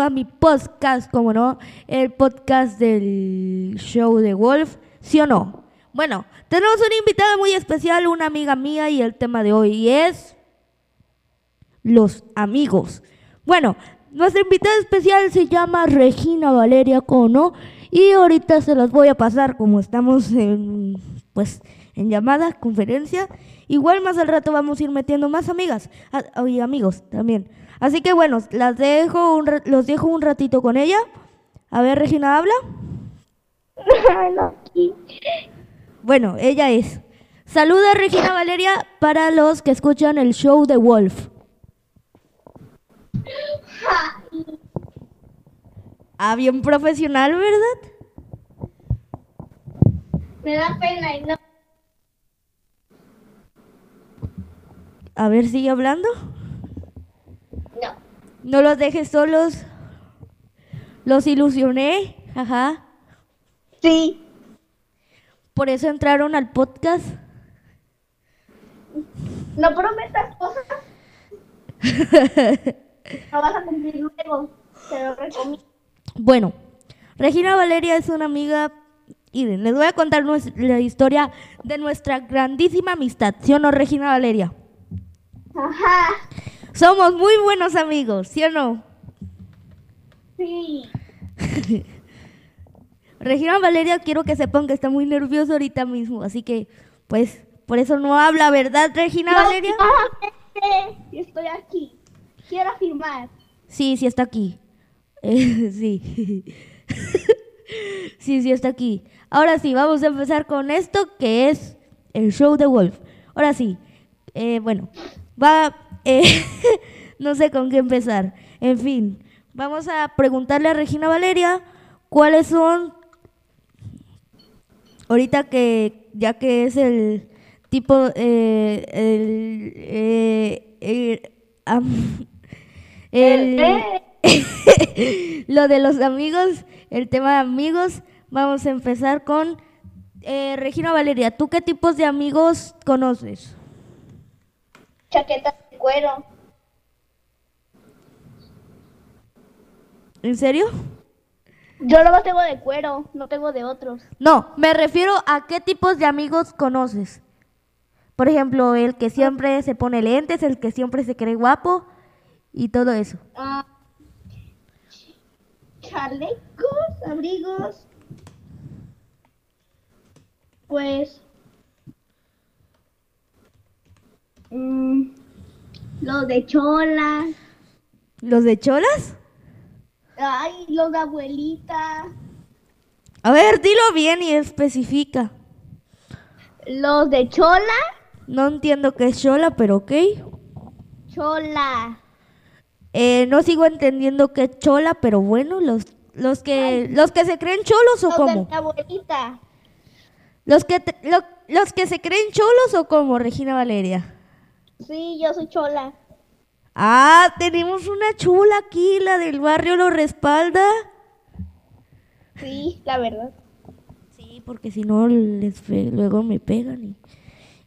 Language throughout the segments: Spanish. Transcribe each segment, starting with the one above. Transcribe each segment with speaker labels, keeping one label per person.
Speaker 1: a mi podcast, como no, el podcast del show de Wolf, ¿sí o no? Bueno, tenemos una invitada muy especial, una amiga mía, y el tema de hoy es los amigos. Bueno, nuestra invitada especial se llama Regina Valeria Cono, y ahorita se las voy a pasar como estamos en, pues, en llamada, conferencia. Igual más al rato vamos a ir metiendo más amigas y amigos también. Así que bueno, las dejo los dejo un ratito con ella. A ver, Regina, habla. Bueno, ella es. Saluda Regina Valeria para los que escuchan el show de Wolf. Ah, bien profesional, ¿verdad?
Speaker 2: Me da pena y no.
Speaker 1: A ver, sigue hablando.
Speaker 2: No.
Speaker 1: Los dejes solos. Los ilusioné. Ajá.
Speaker 2: Sí.
Speaker 1: Por eso entraron al podcast.
Speaker 2: No prometas cosas. no vas a cumplir luego. Te lo recomiendo.
Speaker 1: Bueno, Regina Valeria es una amiga. Y les voy a contar la historia de nuestra grandísima amistad. ¿Sí o no, Regina Valeria?
Speaker 2: Ajá.
Speaker 1: Somos muy buenos amigos, ¿sí o no?
Speaker 2: Sí.
Speaker 1: Regina Valeria, quiero que sepan que está muy nervioso ahorita mismo, así que, pues, por eso no habla, ¿verdad, Regina Valeria?
Speaker 2: estoy aquí. Quiero firmar.
Speaker 1: Sí, sí está aquí. sí. sí, sí está aquí. Ahora sí, vamos a empezar con esto que es el show de Wolf. Ahora sí, eh, bueno, va, eh, no sé con qué empezar. En fin, vamos a preguntarle a Regina Valeria cuáles son, ahorita que ya que es el tipo, eh, el, lo de los amigos, el tema de amigos, vamos a empezar con Regina Valeria. ¿Tú qué tipos de amigos conoces?
Speaker 2: chaqueta cuero.
Speaker 1: ¿En serio?
Speaker 2: Yo no tengo de cuero, no tengo de otros.
Speaker 1: No, me refiero a qué tipos de amigos conoces. Por ejemplo, el que siempre se pone lentes, el que siempre se cree guapo y todo eso.
Speaker 2: Ah, chalecos, abrigos. Pues Mm, los de cholas.
Speaker 1: ¿Los de cholas?
Speaker 2: Ay, los de abuelita.
Speaker 1: A ver, dilo bien y especifica.
Speaker 2: ¿Los de chola?
Speaker 1: No entiendo qué es chola, pero ok.
Speaker 2: Chola.
Speaker 1: Eh, no sigo entendiendo qué es chola, pero bueno, los, los que los que se creen cholos o
Speaker 2: los
Speaker 1: cómo?
Speaker 2: De abuelita.
Speaker 1: Los que los que se creen cholos o cómo, Regina Valeria.
Speaker 2: Sí, yo soy chola.
Speaker 1: Ah, tenemos una chula aquí, la del barrio lo respalda.
Speaker 2: Sí, la verdad.
Speaker 1: Sí, porque si no, les luego me pegan y,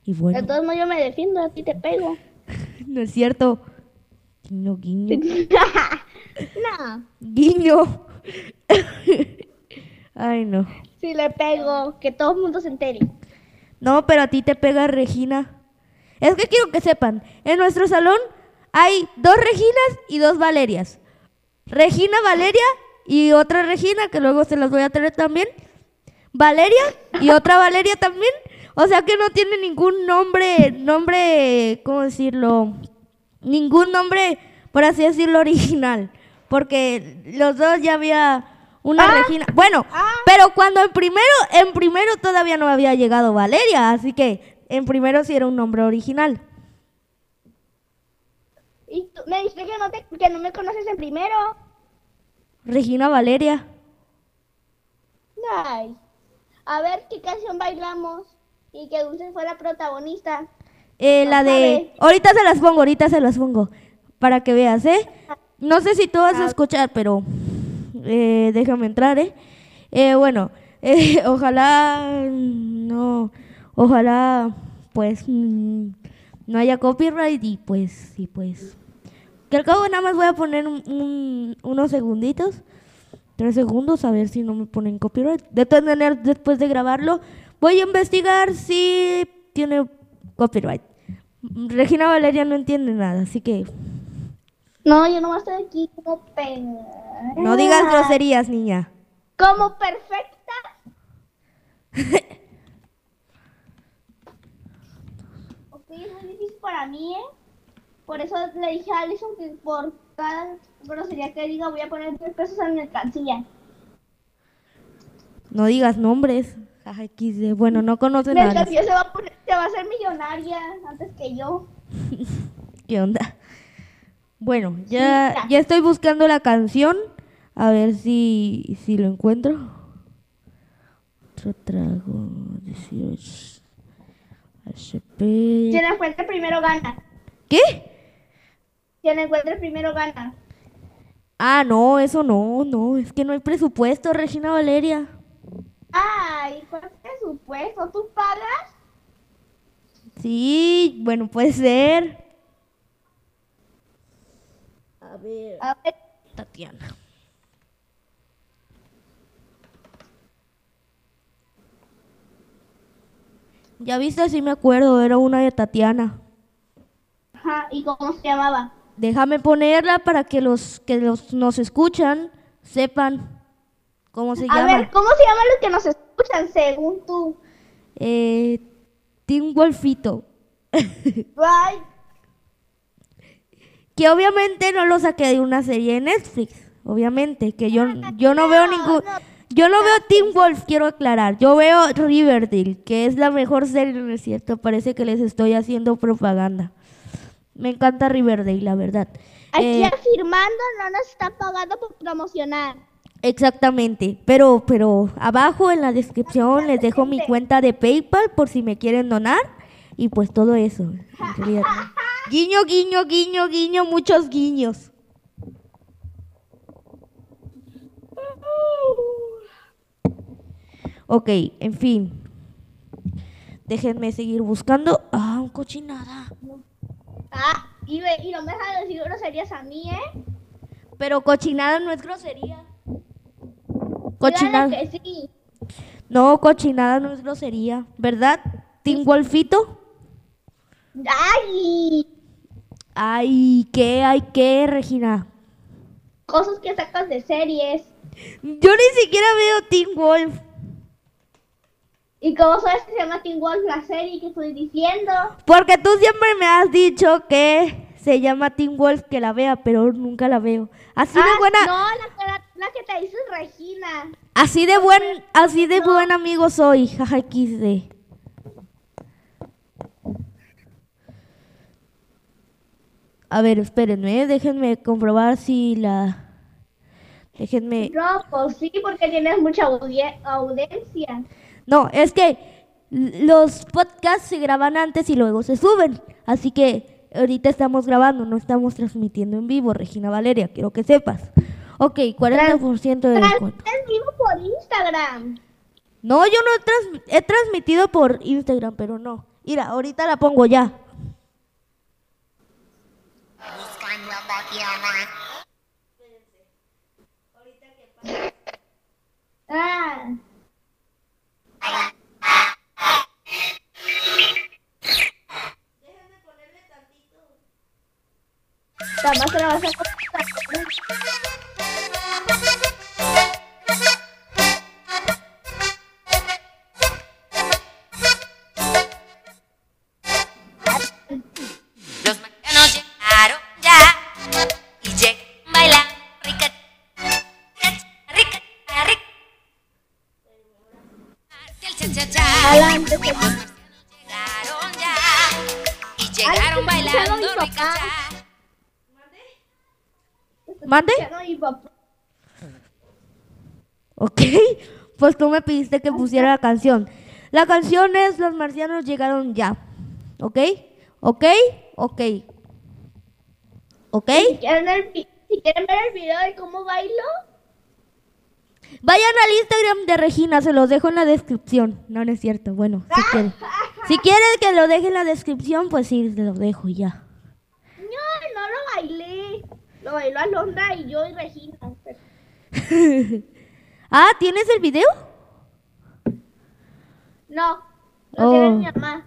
Speaker 1: y bueno.
Speaker 2: De todos modos yo me defiendo, a ti te pego.
Speaker 1: no es cierto. Guiño, guiño.
Speaker 2: no.
Speaker 1: Guiño. Ay, no.
Speaker 2: Sí le pego, que todo el mundo se entere.
Speaker 1: No, pero a ti te pega Regina. Es que quiero que sepan, en nuestro salón hay dos Reginas y dos Valerias. Regina Valeria y otra Regina, que luego se las voy a traer también. Valeria y otra Valeria también. O sea que no tiene ningún nombre, nombre, ¿cómo decirlo? Ningún nombre, por así decirlo, original. Porque los dos ya había una
Speaker 2: ah.
Speaker 1: Regina. Bueno,
Speaker 2: ah.
Speaker 1: pero cuando en primero, en primero todavía no había llegado Valeria, así que en primero sí era un nombre original.
Speaker 2: ¿Y tú me dijiste que no, te, que no me conoces en primero?
Speaker 1: Regina Valeria.
Speaker 2: Ay. A ver qué canción bailamos y que Dulce fue la protagonista.
Speaker 1: Eh, la de... Ahorita se las pongo, ahorita se las pongo. Para que veas, ¿eh? No sé si tú vas a ah. escuchar, pero eh, déjame entrar, ¿eh? eh bueno, eh, ojalá no ojalá pues mm, no haya copyright y pues sí pues Que al cabo nada más voy a poner un- un- unos segunditos. Tres segundos a ver si no me ponen copyright. De después de grabarlo, voy a investigar si tiene copyright. Regina Valeria no entiende nada, así que
Speaker 2: No, yo no estoy aquí como pen...
Speaker 1: no digas groserías, niña.
Speaker 2: Como perfecta. ok, es muy difícil para mí, ¿eh? Por eso le dije a Alison que por cada grosería que diga voy a poner 10 pesos en mercancía.
Speaker 1: No digas nombres. Bueno, no conocen a.
Speaker 2: Mercancía se va a poner, se va a hacer millonaria antes que yo.
Speaker 1: ¿Qué onda? Bueno, ya,
Speaker 2: Sí.
Speaker 1: ya estoy buscando la canción. A ver si, si lo encuentro. Otro trago. 18.
Speaker 2: Quien encuentre primero gana.
Speaker 1: ¿Qué?
Speaker 2: Quien encuentre primero gana.
Speaker 1: Ah, no, eso no, no. Es que no hay presupuesto, Regina Valeria.
Speaker 2: Ay, ¿cuál presupuesto? ¿Tú pagas?
Speaker 1: Sí, bueno, puede ser. A ver.
Speaker 2: A ver,
Speaker 1: Tatiana. Ya viste, sí me acuerdo, era una de Tatiana.
Speaker 2: ajá, ¿y cómo se llamaba?
Speaker 1: Déjame ponerla para que los que los, nos escuchan sepan cómo se
Speaker 2: A
Speaker 1: llama.
Speaker 2: ver, ¿cómo se llaman los que nos escuchan según tú?
Speaker 1: Eh, Team Wolfito.
Speaker 2: Ay,
Speaker 1: Que obviamente no lo saqué de una serie de Netflix. Obviamente, que yo, yo no veo ningún... Yo no veo Teen Wolf, quiero aclarar. Yo veo Riverdale, que es la mejor serie, ¿no es cierto? Parece que les estoy haciendo propaganda. Me encanta Riverdale, la verdad.
Speaker 2: aquí
Speaker 1: Eh,
Speaker 2: afirmando no nos están pagando por promocionar.
Speaker 1: exactamente. Pero, pero abajo en la descripción les dejo mi cuenta de PayPal por si me quieren donar. Y pues todo eso. en. Guiño, guiño, guiño, guiño, muchos guiños. Ok, en fin. Déjenme seguir buscando. Ah, un cochinada.
Speaker 2: Ah, y, ve- y no me dejas decir groserías a mí, ¿eh?
Speaker 1: Pero cochinada no es grosería. Cochinada.
Speaker 2: que sí.
Speaker 1: No, cochinada no es grosería. ¿Verdad? ¿Team Wolfito?
Speaker 2: Ay,
Speaker 1: Ay, ¿qué? Ay, ¿qué, Regina?
Speaker 2: cosas que sacas de series.
Speaker 1: Yo ni siquiera veo Team Wolf.
Speaker 2: ¿Y cómo sabes que se llama Teen Wolf la serie que estoy diciendo?
Speaker 1: Porque tú siempre me has dicho que se llama Team Wolf que la vea, pero nunca la veo. Así de
Speaker 2: Ah,
Speaker 1: buena,
Speaker 2: No, la, que- la, la que te dices Regina.
Speaker 1: así de buen, así de buen amigo soy, jaja XD. A ver, espérenme, déjenme comprobar si la... Déjenme...
Speaker 2: No, pues sí, porque tienes mucha audie- audiencia.
Speaker 1: No, es que los podcasts se graban antes y luego se suben. Así que ahorita estamos grabando, no estamos transmitiendo en vivo, Regina Valeria, quiero que sepas. Ok, 40% de descuento.
Speaker 2: Transmites vivo por Instagram.
Speaker 1: No, yo no he, trans- he transmitido por Instagram, pero no. Mira, ahorita la pongo ya.
Speaker 3: Buscando a
Speaker 2: Ah. Jamás te la vas a contar.
Speaker 1: ¿Mande? Ok, pues tú me pediste que pusiera la canción. La canción es Los marcianos llegaron ya. ¿Ok? ¿Ok? ¿Ok? ¿Ok?
Speaker 2: Si quieren, el vi- si quieren ver el video de cómo bailo,
Speaker 1: Vayan al Instagram de Regina, se los dejo en la descripción. No, no es cierto. Bueno, si quieren. Si quieren que lo deje en la descripción, pues sí, se los dejo ya.
Speaker 2: Lo bailó Alondra y yo y Regina.
Speaker 1: ah, ¿tienes el video?
Speaker 2: No, lo
Speaker 1: Oh.
Speaker 2: tiene mi mamá.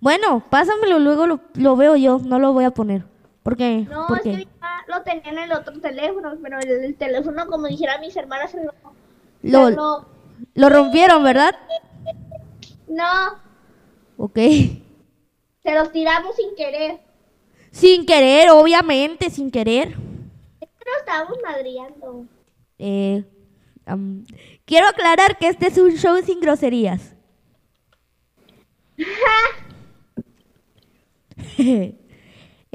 Speaker 1: Bueno, pásamelo, luego lo, lo veo yo, no lo voy a poner. ¿Por qué?
Speaker 2: No,
Speaker 1: ¿Por
Speaker 2: es que mi mamá lo tenía en el otro teléfono, pero el, el teléfono, como dijeran mis hermanas, lo,
Speaker 1: Lo,
Speaker 2: lo-
Speaker 1: lo rompieron, ¿verdad?
Speaker 2: No,
Speaker 1: Ok.
Speaker 2: se los tiramos sin querer.
Speaker 1: Sin querer, obviamente, sin querer.
Speaker 2: Es que nos estábamos madriando.
Speaker 1: Eh, quiero aclarar que este es un show sin groserías.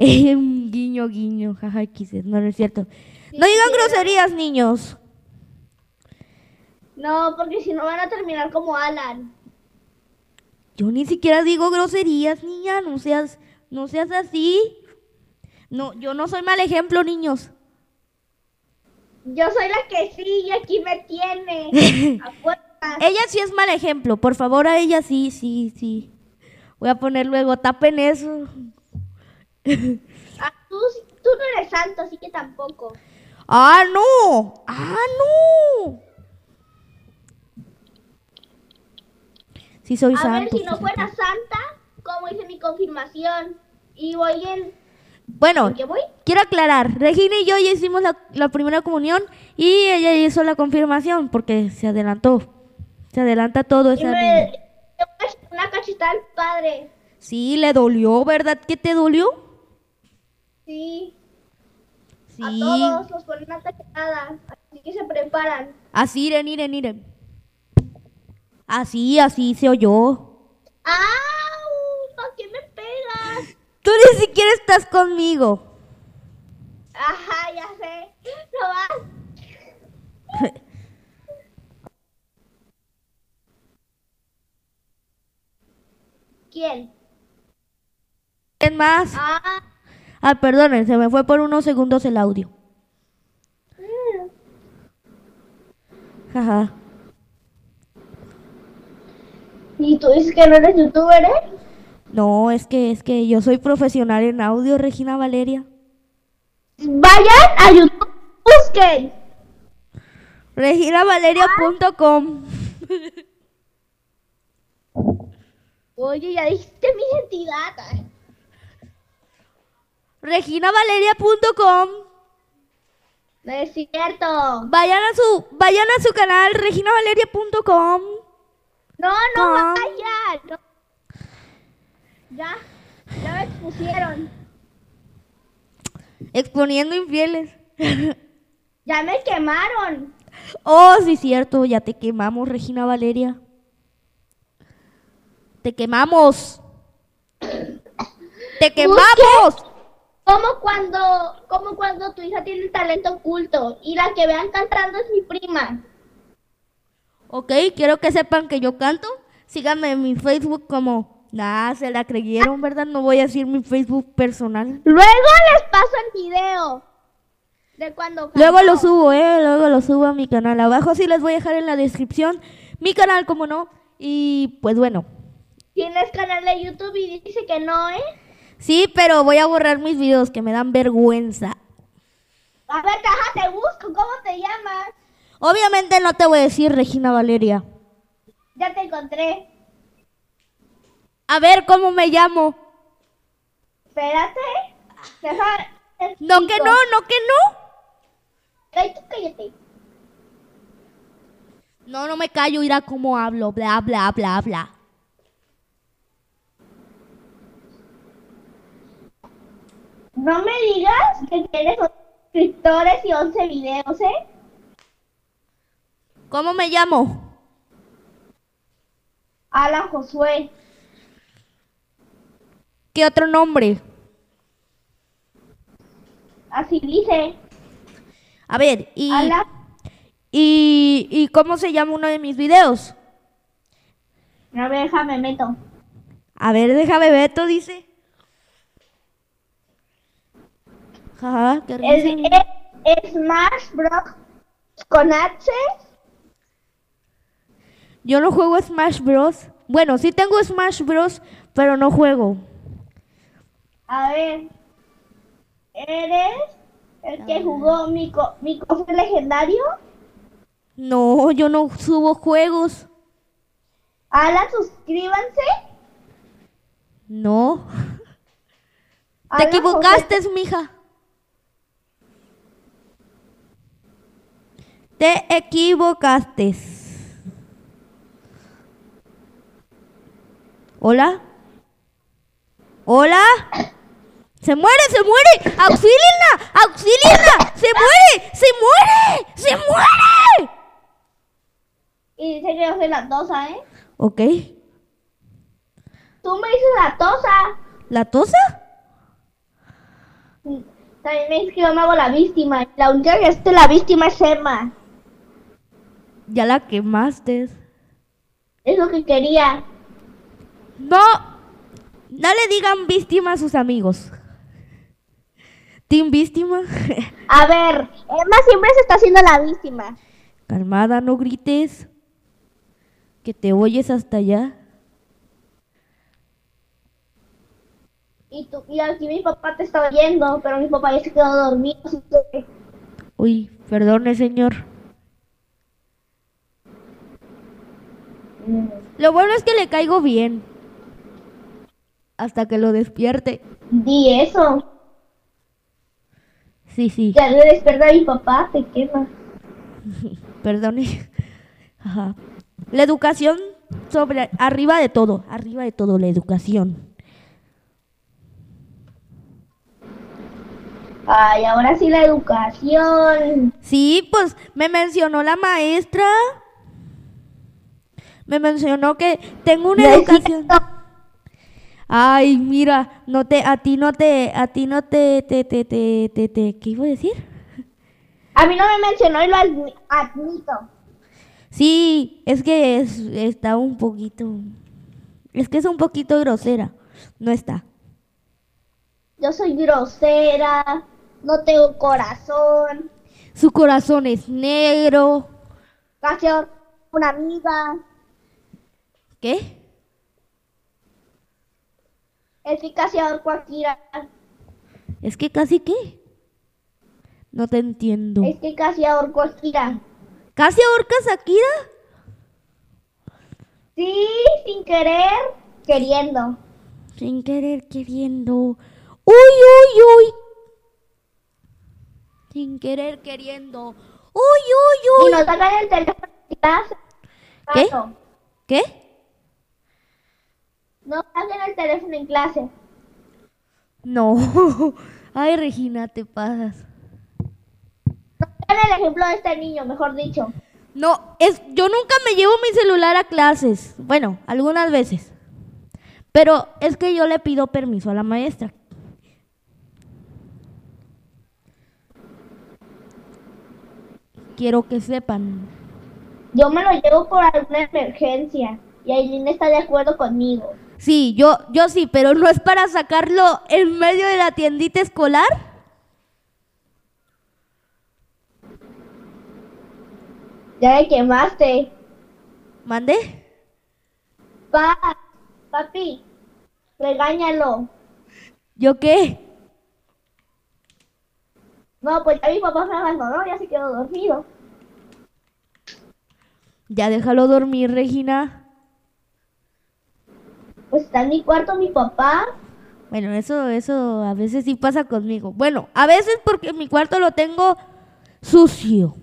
Speaker 1: Eh, un guiño, guiño, jaja, quise, no, no es cierto. No digan groserías, niños.
Speaker 2: No, porque si no van a terminar como Alan.
Speaker 1: Yo ni siquiera digo groserías, niña, no seas, no seas así. No, yo no soy mal ejemplo, niños.
Speaker 2: Yo soy la que sí y aquí me tiene. A.
Speaker 1: Ella sí es mal ejemplo, por favor, a ella sí, sí, sí. Voy a poner luego, tapen eso.
Speaker 2: Ah, tú, tú no eres santo, así que tampoco.
Speaker 1: ¡Ah, no! ¡Ah, no! Sí soy
Speaker 2: A
Speaker 1: santo.
Speaker 2: ver, si no fuera santa, ¿cómo hice mi confirmación? Y voy en...
Speaker 1: Bueno, quiero aclarar. Regina y yo ya hicimos la, la primera comunión y ella hizo la confirmación porque se adelantó. Se adelanta todo niña.
Speaker 2: Una cachetada al padre.
Speaker 1: Sí, le dolió, ¿verdad que te dolió?
Speaker 2: Sí.
Speaker 1: Sí.
Speaker 2: A todos nos ponen una cachetada. Así que se preparan.
Speaker 1: Así, Iren, Iren, Iren. Así, así se oyó.
Speaker 2: ¡Au! ¿Para qué me pegas?
Speaker 1: Tú ni siquiera estás conmigo.
Speaker 2: Ajá, ya sé. No vas. ¿Quién?
Speaker 1: ¿Quién más?
Speaker 2: Ah,
Speaker 1: Ah, perdonen, se me fue por unos segundos el audio.
Speaker 2: mm.
Speaker 1: Jaja.
Speaker 2: ¿Y tú dices que no eres youtuber, eh?
Speaker 1: No, es que es que yo soy profesional en audio, Regina Valeria.
Speaker 2: Vayan a YouTube, busquen.
Speaker 1: reginavaleria.com.
Speaker 2: Oye, ya dijiste mi identidad.
Speaker 1: Reginavaleria.com.
Speaker 2: No es cierto.
Speaker 1: Vayan a su vayan a su canal reginavaleria.com.
Speaker 2: No, no vayan. no. Ya, ya me expusieron.
Speaker 1: Exponiendo infieles.
Speaker 2: Ya me quemaron.
Speaker 1: Oh, sí, cierto, ya te quemamos, Regina Valeria. Te quemamos. Te quemamos.
Speaker 2: Como cuando, como cuando tu hija tiene talento oculto y la que vean cantando es mi prima.
Speaker 1: Ok, quiero que sepan que yo canto. Síganme en mi Facebook como... Nah, se la creyeron, ¿verdad? No voy a decir mi Facebook personal.
Speaker 2: Luego les paso el video de cuando
Speaker 1: Luego lo subo, ¿eh? Luego lo subo a mi canal. Abajo sí les voy a dejar en la descripción mi canal, como no. Y pues bueno.
Speaker 2: Tienes canal de YouTube y dice que no, ¿eh?
Speaker 1: Sí, pero voy a borrar mis videos que me dan vergüenza.
Speaker 2: A ver, ajá, te busco. ¿Cómo te llamas?
Speaker 1: Obviamente no te voy a decir Regina Valeria.
Speaker 2: Ya te encontré.
Speaker 1: A ver cómo me llamo.
Speaker 2: Espérate. Deja.
Speaker 1: No que no, no que no.
Speaker 2: Ay, tú cállate.
Speaker 1: No, no me callo, irá cómo hablo, bla, bla, bla, bla.
Speaker 2: No me digas que tienes 11 suscriptores y 11 videos, ¿eh?
Speaker 1: ¿Cómo me llamo?
Speaker 2: Alan Josué.
Speaker 1: ¿Qué otro nombre?
Speaker 2: Así dice.
Speaker 1: A ver, y, y, y ¿cómo se llama uno de mis videos?
Speaker 2: A ver, déjame meto.
Speaker 1: A ver, déjame Beto, dice. Jaja, qué
Speaker 2: Es, es Smash Bros. con H.
Speaker 1: Yo no juego Smash Bros. Bueno, sí tengo Smash Bros, pero no juego.
Speaker 2: A ver. Eres El que jugó mi, co mi cofre legendario.
Speaker 1: No, yo no subo juegos.
Speaker 2: Alan, suscríbanse.
Speaker 1: No. Te equivocaste, mija. Te equivocaste. ¿Hola? ¿Hola? ¡Se muere, se muere! ¡Auxílienla! ¡Auxílienla! ¡Se muere! ¡Se muere! ¡Se muere!
Speaker 2: Y dice que yo soy latosa, ¿eh?
Speaker 1: Ok.
Speaker 2: Tú me dices latosa.
Speaker 1: ¿La tosa?
Speaker 2: También me dices que yo me hago la víctima. La única que es la víctima es Emma.
Speaker 1: Ya la quemaste.
Speaker 2: Es lo que quería.
Speaker 1: No. No le digan víctima a sus amigos. Team víctima.
Speaker 2: A ver, Emma siempre se está haciendo la víctima.
Speaker 1: Calmada, no grites. Que te oyes hasta allá.
Speaker 2: Y, tú, y aquí mi papá te está oyendo, pero mi papá ya se quedó dormido. así que-
Speaker 1: Uy, perdone, señor. Lo bueno es que le caigo bien. Hasta que lo despierte.
Speaker 2: Di eso.
Speaker 1: Sí, sí,
Speaker 2: Ya a mi papá, te quema.
Speaker 1: perdone. Ajá. La educación sobre arriba de todo, arriba de todo la educación.
Speaker 2: Ay, ahora sí la educación.
Speaker 1: Sí, pues me mencionó la maestra. Me mencionó que tengo una
Speaker 2: No
Speaker 1: educación.
Speaker 2: cierto.
Speaker 1: Ay, mira, no te, a ti no te, a ti no te, te, te, te, te, te- ¿qué iba a decir?
Speaker 2: A mí no me mencionó y lo admi- admito.
Speaker 1: Sí, es que es, está un poquito, es que es un poquito grosera. No está.
Speaker 2: Yo soy grosera, no tengo corazón,
Speaker 1: Su corazón es negro.
Speaker 2: casi una amiga.
Speaker 1: ¿Qué?
Speaker 2: Es que casi ahorco a Kira.
Speaker 1: Es que casi qué. No te entiendo.
Speaker 2: Es que casi ahorco a Kira.
Speaker 1: ¿Casi ahorcas a Kira?
Speaker 2: Sí, sin querer, queriendo.
Speaker 1: Sin querer queriendo. ¡Uy, uy, uy! Sin querer queriendo. ¡Uy, uy,
Speaker 2: Y
Speaker 1: uy!
Speaker 2: nos sacan el teléfono.
Speaker 1: ¿Qué?
Speaker 2: Paso.
Speaker 1: ¿Qué?
Speaker 2: No sacan el teléfono en clase.
Speaker 1: No. Ay, Regina, te pasas.
Speaker 2: Vean el ejemplo de este niño, mejor dicho.
Speaker 1: No, es, yo nunca me llevo mi celular a clases. Bueno, algunas veces. Pero es que yo le pido permiso a la maestra. Quiero que sepan.
Speaker 2: Yo me lo llevo por alguna emergencia. Y Aileen está de acuerdo conmigo.
Speaker 1: Sí, yo, yo sí, pero no es para sacarlo en medio de la tiendita escolar.
Speaker 2: Ya me quemaste.
Speaker 1: ¿Mandé?
Speaker 2: Pa, papi, regáñalo.
Speaker 1: ¿Yo qué?
Speaker 2: No, pues ya mi papá me abandonó, ya se quedó dormido.
Speaker 1: Ya déjalo dormir, Regina.
Speaker 2: Pues está en mi cuarto mi papá.
Speaker 1: Bueno, eso, eso a veces sí pasa conmigo. Bueno, a veces porque mi cuarto lo tengo sucio.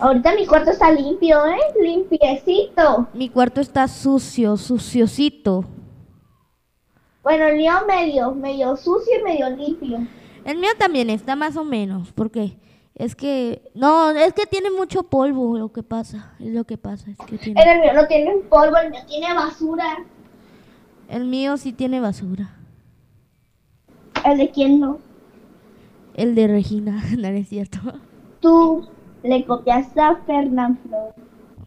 Speaker 2: Ahorita mi cuarto está limpio, ¿eh? Limpiecito.
Speaker 1: Mi cuarto está sucio, suciosito.
Speaker 2: Bueno, el mío medio, medio sucio y medio limpio.
Speaker 1: El mío también está más o menos, porque es que no, es que tiene mucho polvo lo que pasa, es lo que pasa, es que tiene.
Speaker 2: El mío no tiene polvo, el mío tiene basura.
Speaker 1: El mío sí tiene basura.
Speaker 2: ¿El de quién no?
Speaker 1: El de Regina, no es cierto.
Speaker 2: Tú le copiaste a Fernán Flor.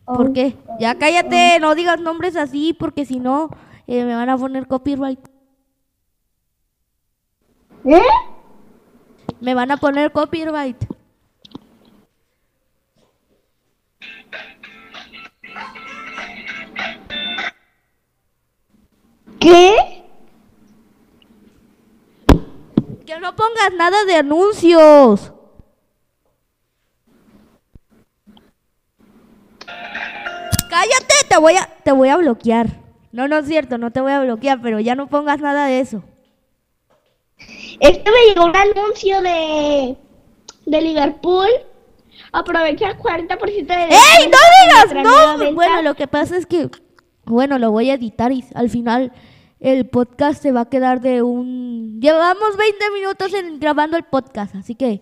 Speaker 1: ¿Por
Speaker 2: Oh,
Speaker 1: qué? Ya cállate, no digas nombres así, porque si no eh, me van a poner copyright.
Speaker 2: ¿Eh?
Speaker 1: Me van a poner copyright.
Speaker 2: ¿Qué?
Speaker 1: Que no pongas nada de anuncios. Cállate, te voy a te voy a bloquear. No, no es cierto, no te voy a bloquear, pero ya no pongas nada de eso.
Speaker 2: Es que me llegó un anuncio de, de Liverpool. Aprovecha el 40% de
Speaker 1: ¡Ey, no digas! No, bueno, lo que pasa es que, bueno, lo voy a editar y al final el podcast se va a quedar de un... Llevamos 20 minutos en, grabando el podcast, así que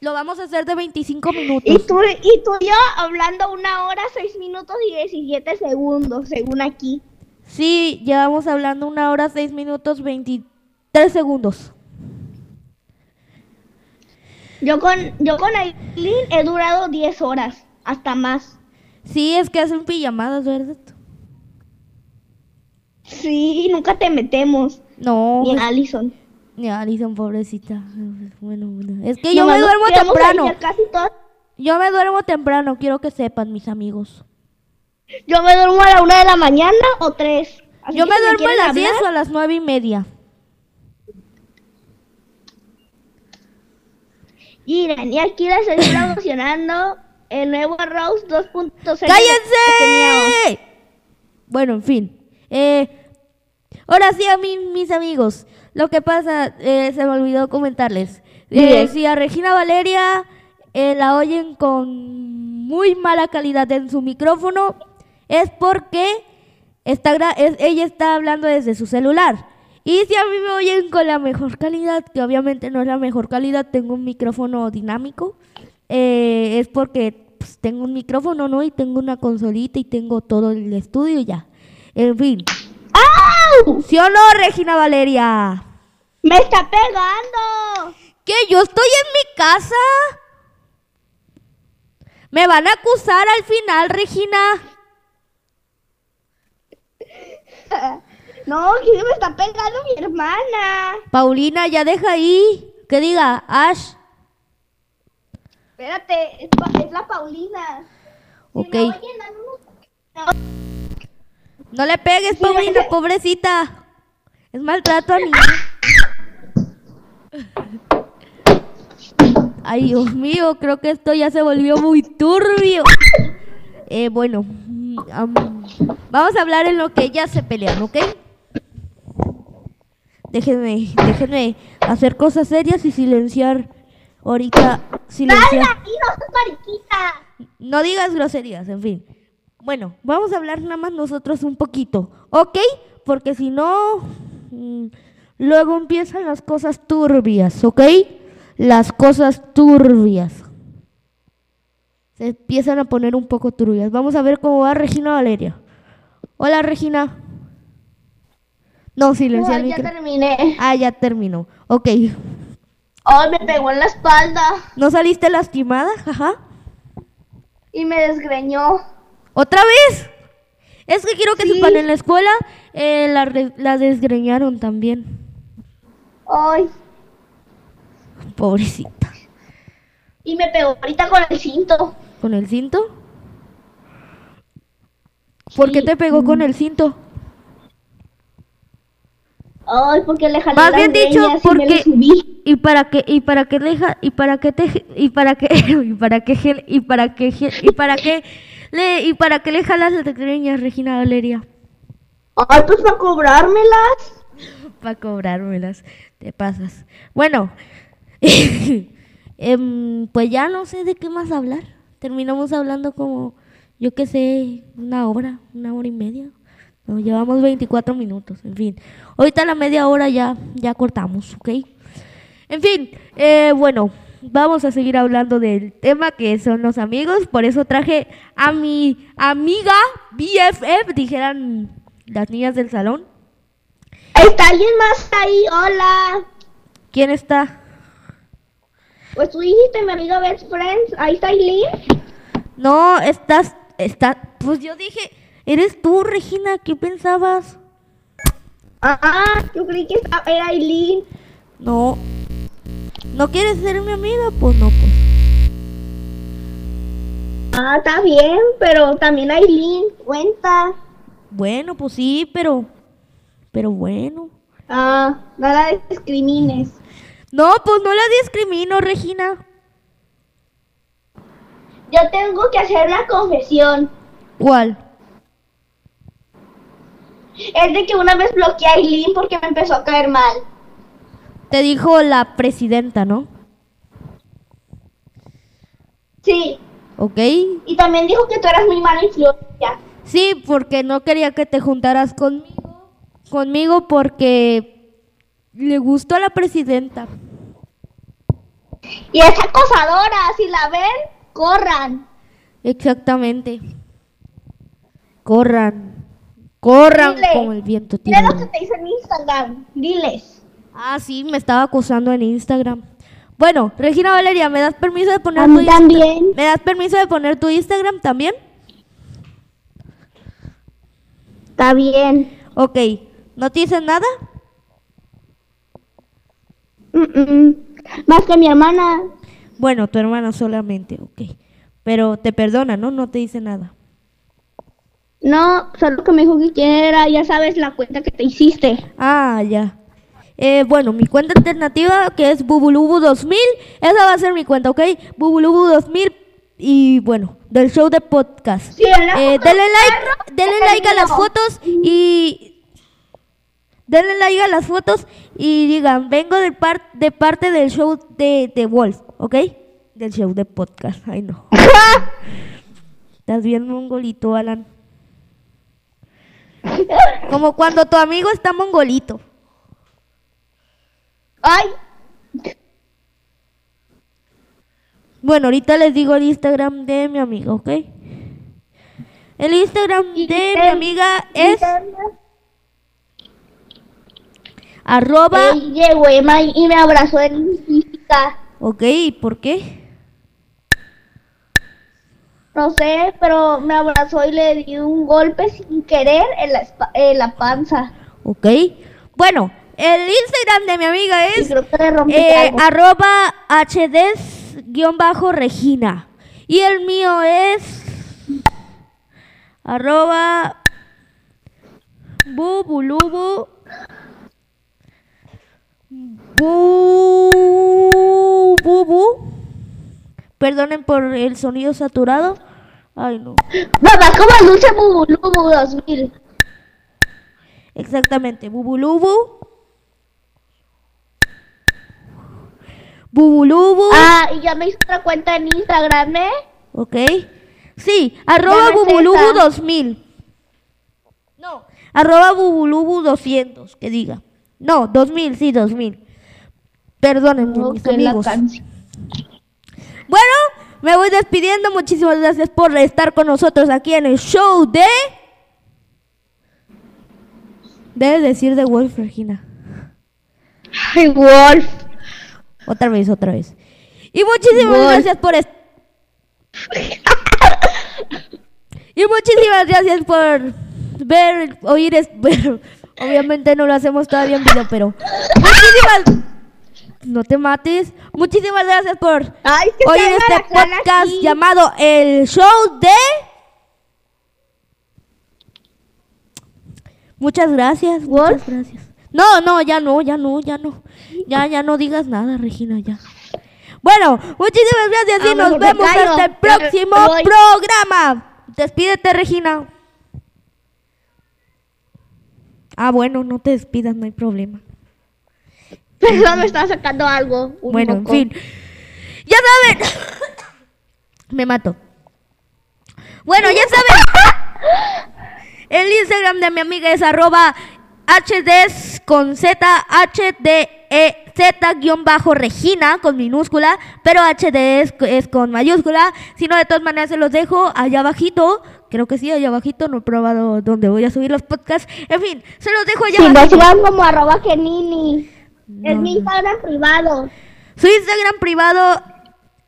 Speaker 1: lo vamos a hacer de 25 minutos.
Speaker 2: Y tú, y tú y yo hablando una hora, 6 minutos y 17 segundos, según aquí.
Speaker 1: Sí, llevamos hablando una hora, 6 minutos, 23 segundos.
Speaker 2: Yo con, yo con Aileen he durado 10 horas, hasta más.
Speaker 1: Sí, es que hacen pijamadas, ¿verdad?
Speaker 2: Sí, nunca te metemos.
Speaker 1: No,
Speaker 2: Ni
Speaker 1: pues,
Speaker 2: Allison.
Speaker 1: ni Alison, pobrecita. Bueno, bueno. Es que yo
Speaker 2: Nomás
Speaker 1: me duermo temprano.
Speaker 2: Casi
Speaker 1: Yo me duermo temprano, quiero que sepan, mis amigos.
Speaker 2: Yo me duermo a la una de la mañana o 3.
Speaker 1: Yo me duermo a las 10 o a las 9 y media.
Speaker 2: Miren, y aquí les estoy promocionando el nuevo Rose 2.0. que teníamos.
Speaker 1: ¡Cállense! Bueno, en fin. Eh, ahora sí, a mí, mis amigos. Lo que pasa, eh, se me olvidó comentarles. Eh, si a Regina Valeria eh, la oyen con muy mala calidad en su micrófono, es porque está es- ella está hablando desde su celular. Y si a mí me oyen con la mejor calidad, que obviamente no es la mejor calidad, tengo un micrófono dinámico, eh, es porque pues, tengo un micrófono, ¿no? Y tengo una consolita y tengo todo el estudio ya. En fin.
Speaker 2: ¡Au!
Speaker 1: ¿Sí o no, Regina Valeria?
Speaker 2: ¡Me está pegando!
Speaker 1: ¿Que yo estoy en mi casa? Me van a acusar al final, Regina.
Speaker 2: No, que me está pegando mi hermana.
Speaker 1: Paulina, ya deja ahí. Que diga, Ash.
Speaker 2: Espérate, es, pa- es la Paulina. Si
Speaker 1: Ok.
Speaker 2: me oyen,
Speaker 1: No le pegues, Paulina, pobrecita. Es maltrato a niños. Ay, Dios mío, creo que esto ya se volvió muy turbio. Eh, bueno, am, vamos a hablar en lo que ellas se pelean, ¿ok? Déjenme, déjenme hacer cosas serias y silenciar ahorita. Silenciar.
Speaker 2: ¡Sal aquí, no seas mariquita!
Speaker 1: No digas groserías, en fin. Bueno, vamos a hablar nada más nosotros un poquito, ¿ok? Porque si no, mm, luego empiezan las cosas turbias, ¿ok? Las cosas turbias. Se empiezan a poner un poco turbias. Vamos a ver cómo va Regina Valeria. Hola, Regina. No, silenciar el
Speaker 2: Ay, ya terminé.
Speaker 1: Ah, ya terminó. Ok.
Speaker 2: Ay, me pegó en la espalda
Speaker 1: ¿No saliste lastimada? Ajá.
Speaker 2: y me desgreñó.
Speaker 1: ¿Otra vez? Es que quiero que
Speaker 2: Sí.
Speaker 1: sepan, en la escuela eh, la, re- la desgreñaron también.
Speaker 2: Ay,
Speaker 1: Pobrecita.
Speaker 2: y me pegó ahorita con el cinto.
Speaker 1: ¿Con el cinto? ¿Por qué te pegó con el cinto?
Speaker 2: Ay, porque le jalé
Speaker 1: Más bien dicho,
Speaker 2: greñas y me
Speaker 1: porque
Speaker 2: subí.
Speaker 1: y para qué y para qué le ja- y para qué te y para qué y para qué gel- y para qué gel- y para qué le y para qué le jalas las greñas, Regina Valeria,
Speaker 2: Ay, pues para cobrármelas.
Speaker 1: para cobrármelas, te pasas. Bueno, em, pues ya no sé de qué más hablar. Terminamos hablando como yo qué sé, una hora, una hora y media. No, llevamos 24 minutos, en fin. Ahorita a la media hora ya, ya cortamos, ¿ok? En fin, eh, bueno, vamos a seguir hablando del tema que son los amigos. Por eso traje a mi amiga BFF, dijeran las niñas del salón.
Speaker 2: ¿Está alguien más ahí? Hola.
Speaker 1: ¿Quién está?
Speaker 2: Pues tú dijiste mi amiga Best Friends. Ahí está Aileen.
Speaker 1: No, estás, está, pues yo dije, eres tú, Regina, ¿qué pensabas?
Speaker 2: Ah, yo creí que era Aileen.
Speaker 1: No, ¿no quieres ser mi amiga? Pues no, pues.
Speaker 2: Ah, está bien, pero también Aileen cuenta.
Speaker 1: Bueno, pues sí, pero, pero bueno.
Speaker 2: Ah, no la discrimines.
Speaker 1: No, pues no la discrimino, Regina.
Speaker 2: Yo tengo que hacer la confesión.
Speaker 1: ¿Cuál?
Speaker 2: Es de que una vez bloqueé a Aileen porque me empezó a caer mal.
Speaker 1: Te dijo la presidenta, ¿no?
Speaker 2: Sí.
Speaker 1: ¿Ok?
Speaker 2: Y también dijo que tú eras muy mala influencia.
Speaker 1: Sí, porque no quería que te juntaras conmigo. Conmigo porque le gustó a la presidenta.
Speaker 2: Y es acosadora. Si la ven, corran.
Speaker 1: Exactamente. Corran. Corran
Speaker 2: Dile.
Speaker 1: como el viento.
Speaker 2: Mira lo que te dice en Instagram. Diles.
Speaker 1: Ah, sí, me estaba acosando en Instagram. Bueno, Regina Valeria, ¿me das permiso de poner
Speaker 2: A
Speaker 1: tu
Speaker 2: mí
Speaker 1: Insta-
Speaker 2: también.
Speaker 1: ¿Me das permiso de poner tu Instagram también?
Speaker 2: Está bien.
Speaker 1: Ok. ¿No te dicen nada?
Speaker 2: Mm, mm. Más que mi hermana.
Speaker 1: Bueno, tu hermana solamente, ok. Pero te perdona, ¿no? No te dice nada.
Speaker 2: No, solo que me dijo que quién era, ya sabes la cuenta que te hiciste.
Speaker 1: Ah, ya. Eh, bueno, mi cuenta alternativa que es Bubulubu 2000, esa va a ser mi cuenta, ¿ok? Bubulubu 2000 y bueno, del show de podcast.
Speaker 2: Sí,
Speaker 1: Eh, denle like, denle like a las fotos y denle like a las fotos y digan, vengo de, par- de parte del show de, de Wolf, ¿ok? Del show de podcast, ay no. Estás viendo un golito, Alan. Como cuando tu amigo está mongolito.
Speaker 2: Ay,
Speaker 1: Bueno, ahorita les digo el Instagram de mi amiga, ¿ok? El Instagram de mi amiga es arroba...
Speaker 2: Él llegó Emma y me abrazó en física.
Speaker 1: Ok, ¿y por qué?
Speaker 2: No sé, pero me abrazó y le di un golpe sin querer en la, en la panza.
Speaker 1: Ok. Bueno, el Instagram de mi amiga es eh, arroba hds-regina. Y el mío es arroba bubulubu bu, bubu. Perdonen por el sonido saturado. Ay, no.
Speaker 2: Mamá, como el dulce Bubulubu 2000.
Speaker 1: Exactamente, Bubulubu. Bubulubu.
Speaker 2: Ah, y ya me hizo otra cuenta en Instagram, ¿eh?
Speaker 1: Ok. Sí, arroba
Speaker 2: Ya no es
Speaker 1: Bubulubu
Speaker 2: esa.
Speaker 1: 2000. No, arroba Bubulubu 200, que diga. No, 2000, sí, 2000. Perdónenme, mis amigos. Bueno, me voy despidiendo. Muchísimas gracias por estar con nosotros aquí en el show de... Debes decir de Wolf, Regina.
Speaker 2: Ay, Wolf.
Speaker 1: Otra vez, otra vez. Y muchísimas
Speaker 2: Wolf.
Speaker 1: gracias por est- Y muchísimas gracias por ver, oír, es-. Obviamente no lo hacemos todavía en video, pero muchísimas no te mates. Muchísimas gracias por
Speaker 2: Ay, que
Speaker 1: oír este podcast llamado El Show de Muchas gracias, muchas gracias. No, no, ya no, ya no, ya no. Ya, ya no digas nada, Regina, ya. Bueno, muchísimas gracias y nos vemos hasta el próximo programa. Despídete, Regina. Ah, bueno, no te despidas, no hay problema.
Speaker 2: Perdón, me estaba sacando algo. un
Speaker 1: Bueno, en fin. Ya saben. Me mato. Bueno, ya saben. El Instagram de mi amiga es arroba hds con z h e z guion bajo regina con minúscula, pero hd es, es con mayúscula. Si no, de todas maneras se los dejo allá abajito. Creo que sí, allá abajito. No he probado dónde voy a subir los podcasts. En fin, se los dejo allá
Speaker 2: Si no
Speaker 1: abajito.
Speaker 2: sigan como arroba Kenini. es
Speaker 1: No,
Speaker 2: mi
Speaker 1: no.
Speaker 2: Instagram privado.
Speaker 1: Su Instagram privado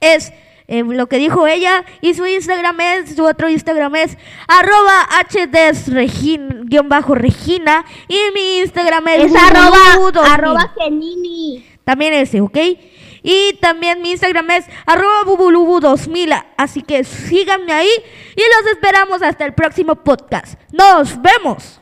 Speaker 1: es eh, lo que dijo ella y su Instagram es, su otro Instagram es arroba hdsregin-regina y mi Instagram es,
Speaker 2: Es arroba,
Speaker 1: 2000.
Speaker 2: arroba Kenini.
Speaker 1: También ese, ¿ok? Y también mi Instagram es arroba bubulubu 2000, así que síganme ahí y los esperamos hasta el próximo podcast. ¡Nos vemos!